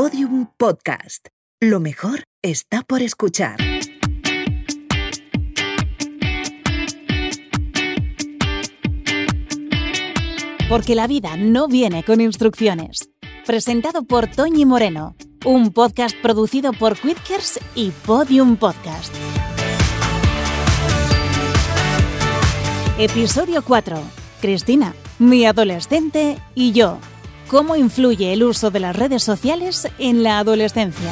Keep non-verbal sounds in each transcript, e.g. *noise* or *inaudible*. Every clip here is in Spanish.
Podium Podcast. Lo mejor está por escuchar. Porque la vida no viene con instrucciones. Presentado por Toñi Moreno, un podcast producido por Quidkers y Podium Podcast. Episodio 4. Cristina, mi adolescente y yo. ¿Cómo influye el uso de las redes sociales en la adolescencia?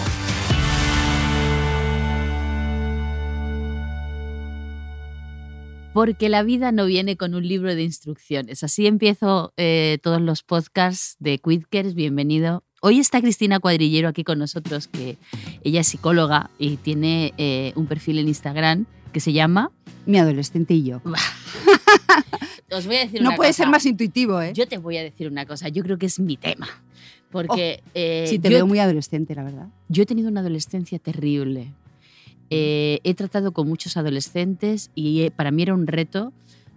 Porque la vida no viene con un libro de instrucciones. Así empiezo eh, todos los podcasts de Quidkers. Bienvenido. Hoy está Cristina Cuadrillero aquí con nosotros, que ella es psicóloga y tiene eh, un perfil en Instagram que se llama Mi adolescente y yo. *laughs* Os voy a decir No una puede cosa. ser más intuitivo, ¿eh? Yo te voy a decir una cosa. Yo creo que es mi tema. Porque eh, sí, te yo, veo muy adolescente, la verdad. yo he tenido una adolescencia terrible. Eh, he tratado con muchos adolescentes y eh, para mí era un reto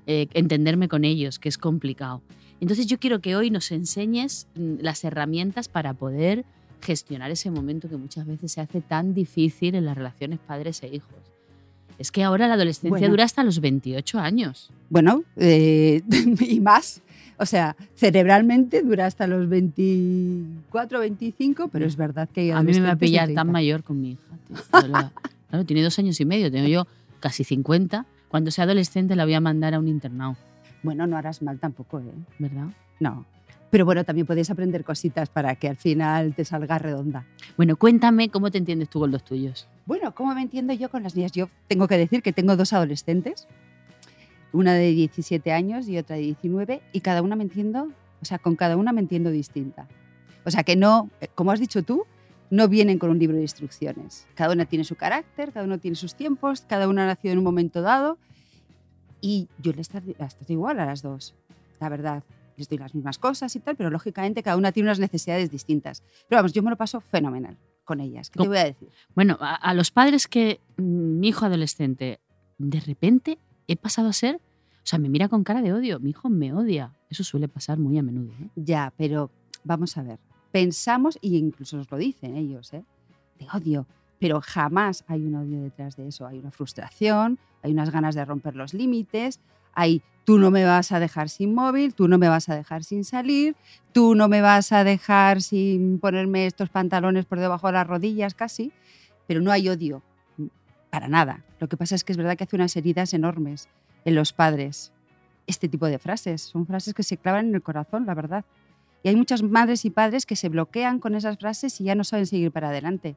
eh, entenderme con ellos, que es complicado. Entonces yo quiero que hoy nos enseñes mm, las herramientas para poder gestionar ese momento que muchas veces se hace tan difícil en las relaciones padres e hijos. Es que ahora la adolescencia Bueno. dura hasta los 28 años. Bueno, eh, *laughs* y más. O sea, cerebralmente dura hasta los 24, 25, pero es verdad que A mí me va a pillar 30. tan mayor con mi hija. tío. Claro, tiene dos años y medio, tengo yo casi 50. Cuando sea adolescente la voy a mandar a un internado, Bueno, no harás mal tampoco, ¿eh? ¿verdad? No. Pero bueno, también puedes aprender cositas para que al final te salga redonda. Bueno, cuéntame cómo te entiendes tú con los tuyos. Bueno, ¿cómo me entiendo yo con las mías? Yo tengo que decir que tengo dos adolescentes, una de 17 años y otra de 19, y cada una me entiendo, o sea, con cada una me entiendo distinta. O sea, que no, como has dicho tú, no vienen con un libro de instrucciones. Cada una tiene su carácter, cada uno tiene sus tiempos, cada una ha nacido en un momento dado, y yo les trato igual a las dos, la verdad. Les doy las mismas cosas y tal, pero lógicamente cada una tiene unas necesidades distintas. Pero vamos, yo me lo paso fenomenal con ellas. ¿Qué te voy a decir? Bueno, a, a los padres que mm, mi hijo adolescente, de repente he pasado a ser, o sea, me mira con cara de odio, mi hijo me odia. Eso suele pasar muy a menudo. ¿eh? Ya, pero vamos a ver. Pensamos, y incluso nos lo dicen ellos, ¿eh? de odio, pero jamás hay un odio detrás de eso. Hay una frustración, hay unas ganas de romper los límites, hay tú no me vas a dejar sin móvil, tú no me vas a dejar sin salir, tú no me vas a dejar sin ponerme estos pantalones por debajo de las rodillas casi, pero no hay odio para nada. Lo que pasa es que es verdad que hace unas heridas enormes en los padres. Este tipo de frases son frases que se clavan en el corazón, la verdad. Y hay muchas madres y padres que se bloquean con esas frases y ya no saben seguir para adelante.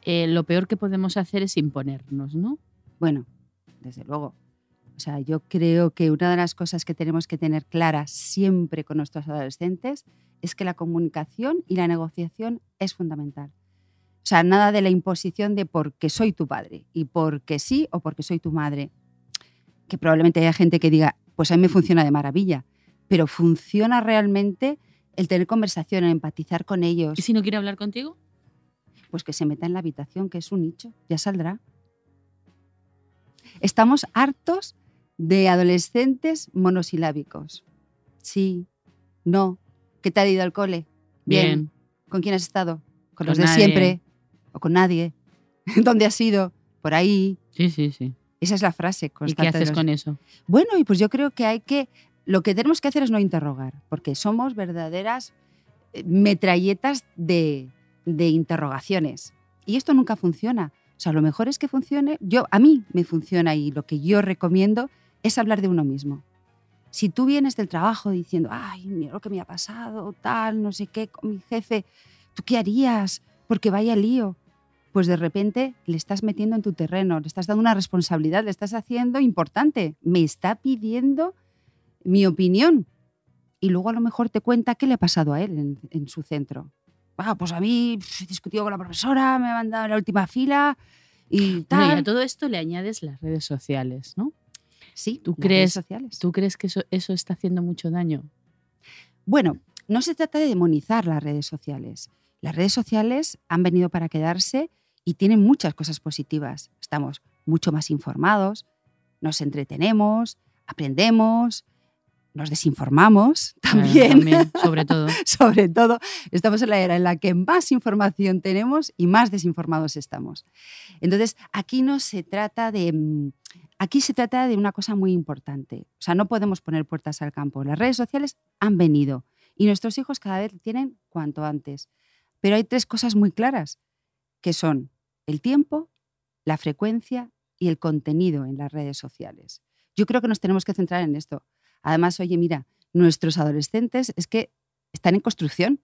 Eh, lo peor que podemos hacer es imponernos, ¿no? Bueno, desde luego. O sea, yo creo que una de las cosas que tenemos que tener clara siempre con nuestros adolescentes es que la comunicación y la negociación es fundamental. O sea, nada de la imposición de porque soy tu padre y porque sí o porque soy tu madre. Que probablemente haya gente que diga, pues a mí me funciona de maravilla, pero funciona realmente el tener conversación, el empatizar con ellos, ¿Y si no quiere hablar contigo? pues que se meta en la habitación, que es un nicho, ya saldrá. Estamos hartos de adolescentes monosilábicos. Sí, no. ¿Qué te ha ido al cole? Bien. ¿Con quién has estado? Con Con, los de nadie. siempre o con nadie. *laughs* ¿Dónde has ido? Por ahí. Sí, sí, sí. Esa es la frase ¿Y constante. qué de haces los- con eso? Bueno, y pues yo creo que hay que. Lo que tenemos que hacer es no interrogar, porque somos verdaderas eh, metralletas de, de interrogaciones. Y esto nunca funciona. O sea, lo mejor es que funcione. Yo, a mí me funciona y lo que yo recomiendo es hablar de uno mismo. Si tú vienes del trabajo diciendo, ay, mira lo que me ha pasado, tal, no sé qué, con mi jefe, ¿tú qué harías? Porque vaya lío. Pues de repente le estás metiendo en tu terreno, le estás dando una responsabilidad, le estás haciendo importante. Me está pidiendo mi opinión. Y luego a lo mejor te cuenta qué le ha pasado a él en, en su centro. Ah, pues a mí he discutido con la profesora, me ha mandado en la última fila y Bueno, y tal. a todo esto le añades las redes sociales, ¿no? Sí, ¿tú redes crees- sociales. ¿Tú crees que eso, eso está haciendo mucho daño? Bueno, no se trata de demonizar las redes sociales. Las redes sociales han venido para quedarse y tienen muchas cosas positivas. Estamos mucho más informados, nos entretenemos, aprendemos, nos desinformamos también. también, *laughs* sobre todo. Sobre todo, estamos en la era en la que más información tenemos y más desinformados estamos. Entonces, aquí no se trata de. mm, Aquí se trata de una cosa muy importante. O sea, no podemos poner puertas al campo. Las redes sociales han venido y nuestros hijos cada vez tienen cuanto antes. Pero hay tres cosas muy claras, que son el tiempo, la frecuencia y el contenido en las redes sociales. Yo creo que nos tenemos que centrar en esto. Además, oye, mira, nuestros adolescentes es que están en construcción.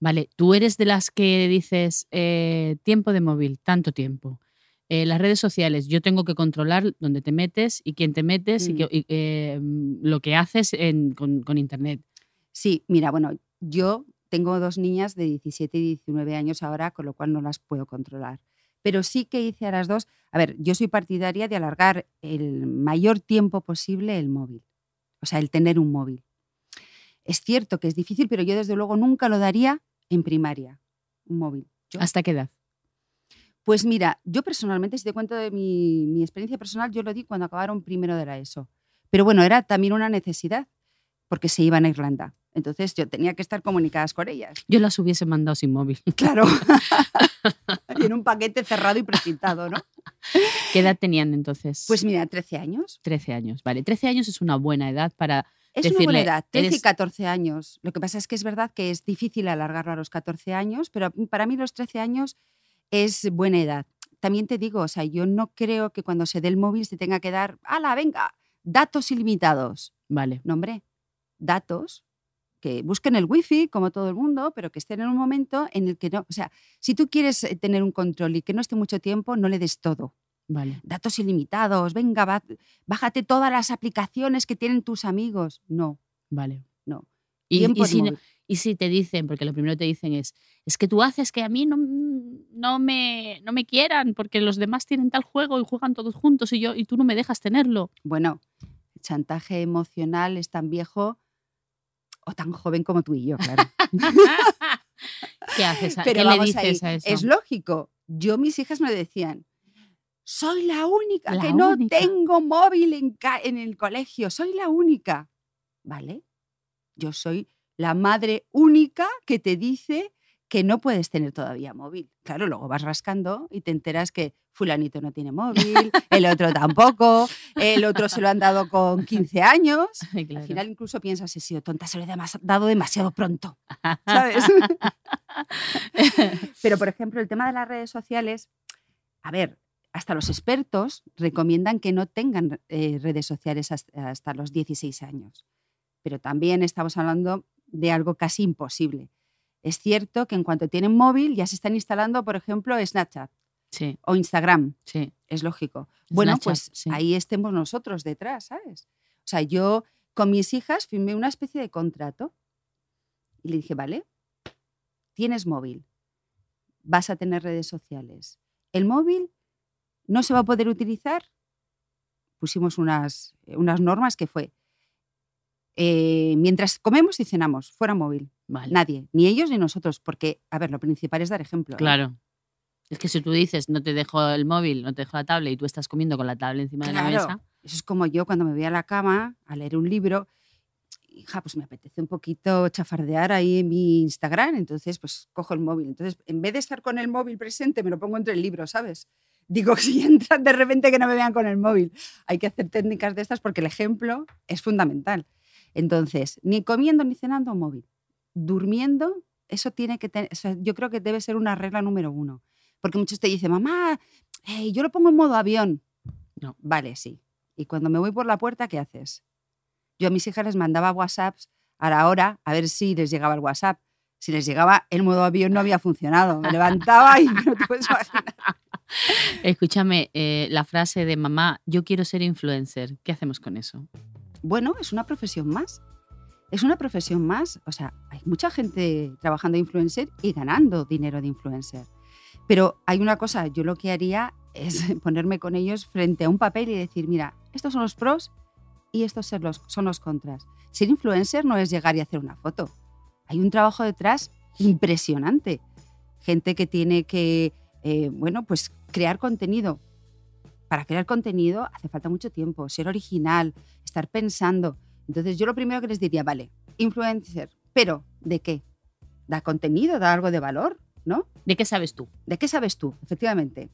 Vale, tú eres de las que dices eh, tiempo de móvil, tanto tiempo. Eh, las redes sociales, yo tengo que controlar dónde te metes y quién te metes y, Mm. que- y, eh, lo que haces en- con, con Internet. Sí, mira, bueno, yo tengo dos niñas de 17 y 19 años ahora, con lo cual no las puedo controlar. Pero sí que hice a las dos, a ver, yo soy partidaria de alargar el mayor tiempo posible el móvil, o sea, el tener un móvil. Es cierto que es difícil, pero yo desde luego nunca lo daría en primaria, un móvil. Yo- ¿Hasta qué edad? Pues mira, yo personalmente, si te cuento de mi, mi experiencia personal, yo lo di cuando acabaron primero de la ESO. Pero bueno, era también una necesidad, porque se iban a Irlanda. Entonces yo tenía que estar comunicadas con ellas. Yo las hubiese mandado sin móvil. *laughs* Claro. *laughs* y en un paquete cerrado y precintado, ¿no? ¿Qué edad tenían entonces? Pues mira, 13 años. 13 años. Vale, 13 años es una buena edad para... Es una buena Decirle, edad, 13 y eres- 14 años. Lo que pasa es que es verdad que es difícil alargarlo a los 14 años, pero para mí los 13 años es buena edad. También te digo, o sea, yo no creo que cuando se dé el móvil se tenga que dar, ¡hala, venga! Datos ilimitados. Vale, No, hombre, datos que busquen el wifi como todo el mundo, pero que estén en un momento en el que no, o sea, si tú quieres eh, tener un control y que no esté mucho tiempo, no le des todo. vale. Datos ilimitados, venga, bájate todas las aplicaciones que tienen tus amigos. No, Vale. no. Y, y si, y si te dicen, porque lo primero que te dicen es, es que tú haces que a mí no, no, me, no me quieran porque los demás tienen tal juego y juegan todos juntos y, yo, y tú no me dejas tenerlo. Bueno, el chantaje emocional es tan viejo o tan joven como tú y yo, claro. *laughs* ¿Qué haces? a- Pero ¿Qué le dices ahí, a eso? Es lógico. Yo, mis hijas me decían, soy la única La que no tengo móvil en el colegio, soy la única. ¿Vale? Yo soy la madre única que te dice que no puedes tener todavía móvil. Claro, luego vas rascando y te enteras que fulanito no tiene móvil, el otro tampoco, el otro se lo han dado con 15 años. *laughs* Ay, claro. Al final incluso piensas, he sido tonta, se lo he dado demasiado pronto. ¿sabes? *laughs* Pero, por ejemplo, el tema de las redes sociales, a ver, hasta los expertos recomiendan que no tengan eh, redes sociales hasta, hasta los 16 años. Pero también estamos hablando de algo casi imposible. Es cierto que en cuanto tienen móvil ya se están instalando, por ejemplo, Snapchat Sí, o Instagram. sí. Es lógico. Bueno, Snapchat, pues sí. ahí estemos nosotros detrás, ¿sabes? O sea, yo con mis hijas firmé una especie de contrato y le dije, vale, tienes móvil, vas a tener redes sociales. El móvil no se va a poder utilizar. Pusimos unas, eh, unas normas que fue, eh, mientras comemos y cenamos, fuera móvil. Vale. Nadie, ni ellos ni nosotros, porque, a ver, lo principal es dar ejemplo. ¿eh? Claro. Es que si tú dices, no te dejo el móvil, no te dejo la tablet y tú estás comiendo con la tablet encima de la Claro. mesa, Eso es como yo cuando me voy a la cama a leer un libro. Hija, pues me apetece un poquito chafardear ahí en mi Instagram, entonces pues cojo el móvil. Entonces, en vez de estar con el móvil presente, me lo pongo entre el libro, ¿sabes? Digo, *laughs* si entran de repente que no me vean con el móvil. Hay que hacer técnicas de estas porque el ejemplo es fundamental. Entonces, ni comiendo ni cenando móvil. Durmiendo, eso tiene que tener, o sea, yo creo que debe ser una regla número uno. Porque muchos te dicen, mamá, yo lo pongo en modo avión. No. Vale, sí. Y cuando me voy por la puerta, ¿qué haces? Yo a mis hijas les mandaba WhatsApps a la hora a ver si les llegaba el WhatsApp. Si les llegaba, el modo avión no había funcionado. Me levantaba y *laughs* no te puedes imaginar. Escúchame, eh, la frase de mamá, yo quiero ser influencer. ¿Qué hacemos con eso? Bueno, es una profesión más. Es una profesión más. O sea, hay mucha gente trabajando de influencer y ganando dinero de influencer. Pero hay una cosa, yo lo que haría es *laughs* ponerme con ellos frente a un papel y decir, mira, estos son los pros y estos son los, son los contras. Ser influencer no es llegar y hacer una foto. Hay un trabajo detrás impresionante. Gente que tiene que, eh, bueno, pues crear contenido. Para crear contenido hace falta mucho tiempo, ser original, estar pensando. Entonces yo lo primero que les diría, vale, influencer, pero ¿de qué? ¿Da contenido? ¿Da algo de valor? ¿No? ¿De qué sabes tú? ¿De qué sabes tú? Efectivamente.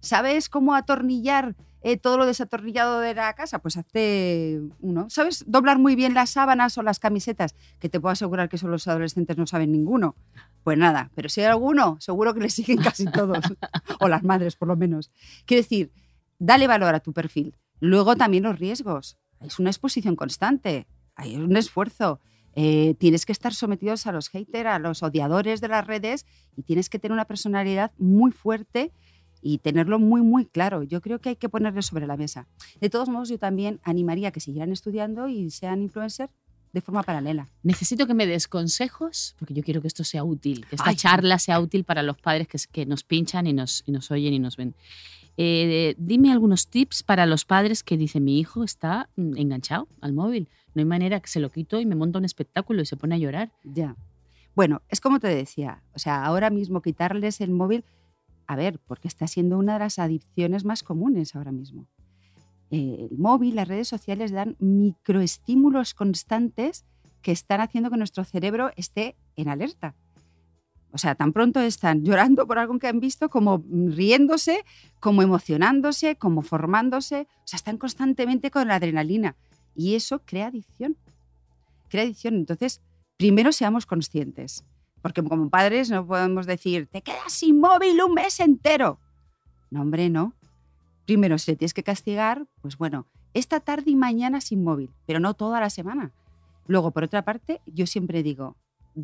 ¿Sabes cómo atornillar eh, todo lo desatornillado de la casa? Pues hazte uno. ¿Sabes doblar muy bien las sábanas o las camisetas? Que te puedo asegurar que eso los adolescentes no saben ninguno. Pues nada, pero si hay alguno, seguro que le siguen casi todos. *laughs* o las madres, por lo menos. Quiero decir, dale valor a tu perfil. Luego también los riesgos. Es una exposición constante, hay un esfuerzo. Eh, tienes que estar sometidos a los haters, a los odiadores de las redes y tienes que tener una personalidad muy fuerte y tenerlo muy, muy claro. Yo creo que hay que ponerlo sobre la mesa. De todos modos, yo también animaría a que siguieran estudiando y sean influencers de forma paralela. Necesito que me des consejos, porque yo quiero que esto sea útil, que esta Ay. charla sea útil para los padres que, que nos pinchan y nos, y nos oyen y nos ven. Eh, dime algunos tips para los padres que dicen mi hijo está mm, enganchado al móvil. No hay manera que se lo quito y me monta un espectáculo y se pone a llorar. Ya. Bueno, es como te decía, o sea, ahora mismo quitarles el móvil, a ver, porque está siendo una de las adicciones más comunes ahora mismo. Eh, el móvil, las redes sociales dan microestímulos constantes que están haciendo que nuestro cerebro esté en alerta. O sea, tan pronto están llorando por algo que han visto, como riéndose, como emocionándose, como formándose. O sea, están constantemente con la adrenalina. Y eso crea adicción. Crea adicción. Entonces, primero seamos conscientes. Porque como padres no podemos decir, te quedas sin móvil un mes entero. No, hombre, no. Primero, si le tienes que castigar, pues bueno, esta tarde y mañana sin móvil, pero no toda la semana. Luego, por otra parte, yo siempre digo,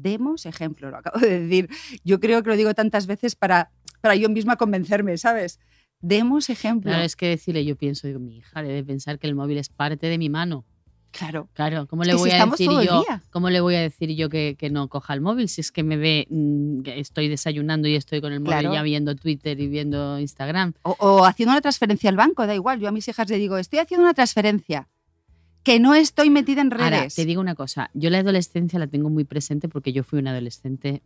demos ejemplo, lo acabo de decir. Yo creo que lo digo tantas veces para, para yo misma convencerme, ¿sabes? Demos ejemplo. Claro, es que decirle, yo pienso, digo, mi hija debe pensar que el móvil es parte de mi mano. Claro. Claro, ¿cómo Es le que si voy a decir yo? ¿Cómo le voy a decir yo que, que no coja el móvil si es que me ve mm, que estoy desayunando y estoy con el móvil Claro. ya viendo Twitter y viendo Instagram? O, o haciendo una transferencia al banco, da igual. Yo a mis hijas le digo, estoy haciendo una transferencia, que no estoy metida en redes. Ahora, te digo una cosa, yo la adolescencia la tengo muy presente porque yo fui una adolescente.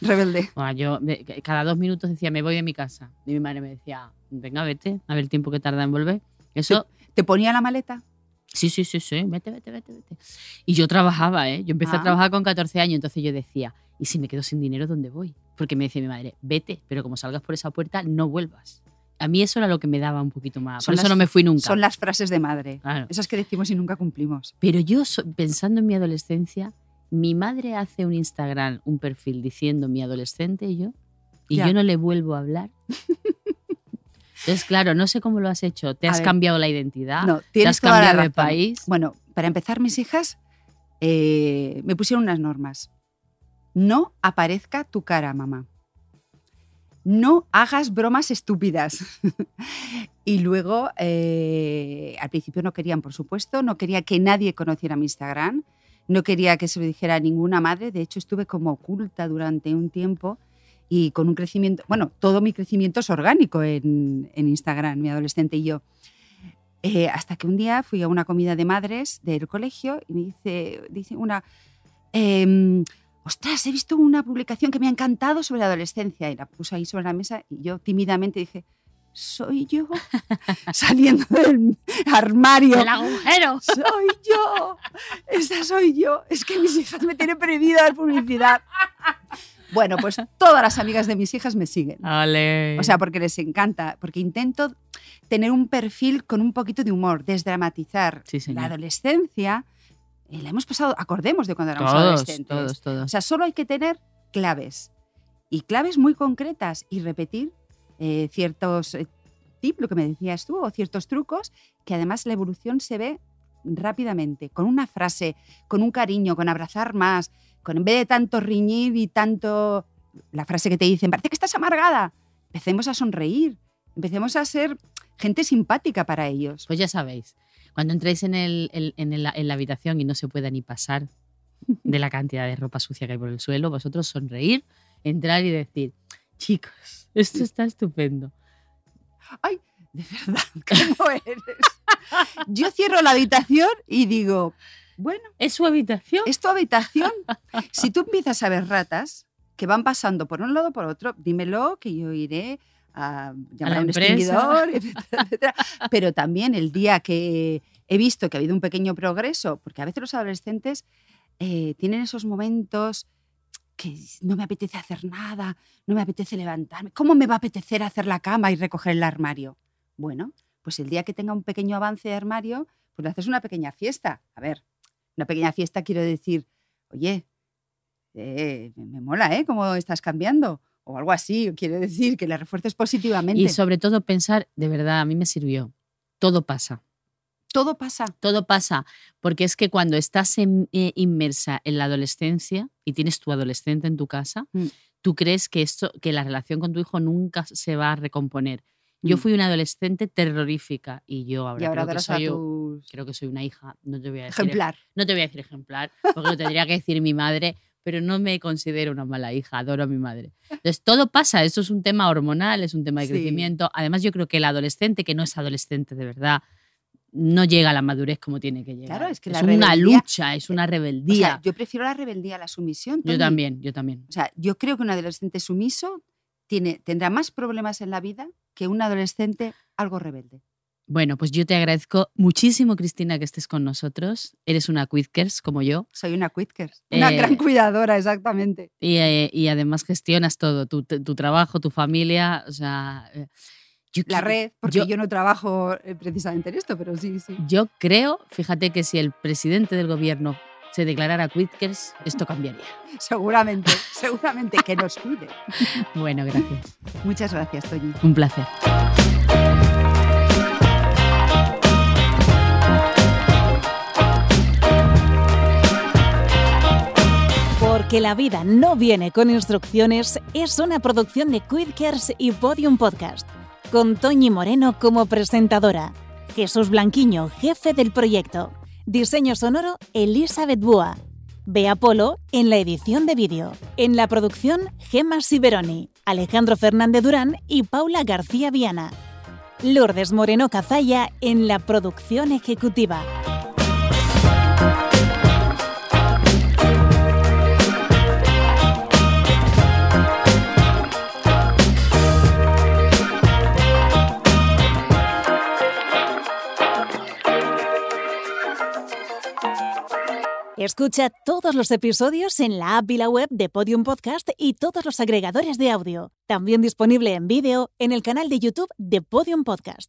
Rebelde. Buah, yo cada dos minutos decía, me voy de mi casa. Y mi madre me decía, venga, vete, a ver el tiempo que tarda en volver. Eso, ¿Te ponía la maleta? sí, sí, sí, sí, vete, vete, vete, vete. Y yo trabajaba, ¿eh? Yo empecé a Ah. trabajar con 14 años, entonces yo decía, ¿y si me quedo sin dinero, dónde voy? Porque me decía mi madre, vete, pero como salgas por esa puerta, no vuelvas. A mí eso era lo que me daba un poquito más. Son Por eso no me fui nunca. Son las frases de madre. Claro. Esas que decimos y nunca cumplimos. Pero yo, pensando en mi adolescencia, mi madre hace un Instagram, un perfil diciendo mi adolescente y yo, y Ya. yo no le vuelvo a hablar. Entonces, claro, no sé cómo lo has hecho. ¿Te A has ver. cambiado la identidad? No, ¿Te tienes has toda la cambiado de país? Bueno, para empezar, mis hijas eh, me pusieron unas normas. No aparezca tu cara, mamá. No hagas bromas estúpidas. *laughs* y luego, eh, al principio no querían, por supuesto, no quería que nadie conociera mi Instagram, no quería que se lo dijera a ninguna madre. De hecho, estuve como oculta durante un tiempo y con un crecimiento, bueno, todo mi crecimiento es orgánico en, Instagram, mi adolescente y yo. Eh, hasta que un día fui a una comida de madres del colegio y me dice, dice una, em, ostras, he visto una publicación que me ha encantado sobre la adolescencia y la puso ahí sobre la mesa y yo tímidamente dije, soy yo *laughs* saliendo del armario. ¡El agujero! *laughs* Soy yo, esa soy yo. Es que mis hijas me tienen prohibido dar publicidad. Bueno, pues todas las amigas de mis hijas me siguen. O sea, porque les encanta, porque intento tener un perfil con un poquito de humor, desdramatizar Sí, la adolescencia. Eh, la hemos pasado, acordemos de cuando éramos todos, adolescentes. todos, O todos. sea, solo hay que tener claves y claves muy concretas y repetir eh, ciertos eh, tips, lo que me decías tú, o ciertos trucos, que además la evolución se ve rápidamente, con una frase, con un cariño, con abrazar más, con en vez de tanto riñir y tanto la frase que te dicen, parece que estás amargada, empecemos a sonreír, empecemos a ser gente simpática para ellos. Pues ya sabéis, cuando entréis en, el, el- en, la habitación y no se pueda ni pasar de la cantidad de ropa sucia que hay por el suelo, vosotros sonreír, entrar y decir, chicos, esto está estupendo. Ay, de verdad, *laughs* ¿cómo eres? Yo cierro la habitación y digo, bueno, ¿Es su habitación? es tu habitación. Si tú empiezas a ver ratas que van pasando por un lado o por otro, dímelo que yo iré a llamar la a, un empresa. extinguidor, *laughs* etcétera, etcétera. Pero también el día que he visto que ha habido un pequeño progreso, porque a veces los adolescentes eh, tienen esos momentos que no me apetece hacer nada, no me apetece levantarme. ¿Cómo me va a apetecer hacer la cama y recoger el armario? Bueno, pues el día que tenga un pequeño avance de armario, pues le haces una pequeña fiesta. A ver, una pequeña fiesta quiero decir, oye, eh, me mola, ¿eh? ¿Cómo estás cambiando? O algo así, quiere decir que le refuerces positivamente. Y sobre todo pensar, de verdad, a mí me sirvió. Todo pasa. Todo pasa. Todo pasa, porque es que cuando estás en- eh, inmersa en la adolescencia y tienes tu adolescente en tu casa, Mm. tú crees que esto, que la relación con tu hijo nunca se va a recomponer. Yo Mm. fui una adolescente terrorífica y yo ahora, y ahora creo, que soy, tus creo que soy una hija, no te voy a decir ejemplar. no te voy a decir ejemplar, porque lo tendría que decir mi madre, pero no me considero una mala hija, adoro a mi madre. Entonces, todo pasa, esto es un tema hormonal, es un tema de Sí. crecimiento. Además, yo creo que el adolescente, que no es adolescente de verdad, no llega a la madurez como tiene que llegar. Claro, es que la una rebeldía- lucha, es una O rebeldía. sea, yo prefiero la rebeldía a la sumisión. yo también, yo también. O sea, yo creo que un adolescente sumiso tiene, tendrá más problemas en la vida que un adolescente algo rebelde. Bueno, pues yo te agradezco muchísimo, Cristina, que estés con nosotros. Eres una Quizkers como yo Soy una Quitkers. Una Eh, gran cuidadora, exactamente. y, eh, y además gestionas todo, tu, tu trabajo, tu familia, o sea... eh, yo La red, porque yo- yo, no trabajo precisamente en esto, pero sí, sí. Yo creo, fíjate que si el presidente del gobierno se declarara Quitkers, esto cambiaría. *laughs* Seguramente, seguramente que nos cuide. *laughs* Bueno, gracias. Muchas gracias, Toñi. Un placer. Porque la vida no viene con instrucciones es una producción de Quidkers y Podium Podcast, con Toñi Moreno como presentadora, Jesús Blanquiño, jefe del proyecto, diseño sonoro Elizabeth Búa, Bea Polo en la edición de vídeo, en la producción Gemma Siberoni, Alejandro Fernández Durán y Paula García Viana. Lourdes Moreno Cazalla en la producción ejecutiva. Escucha todos los episodios en la app y la web de Podium Podcast y todos los agregadores de audio. También disponible en vídeo en el canal de YouTube de Podium Podcast.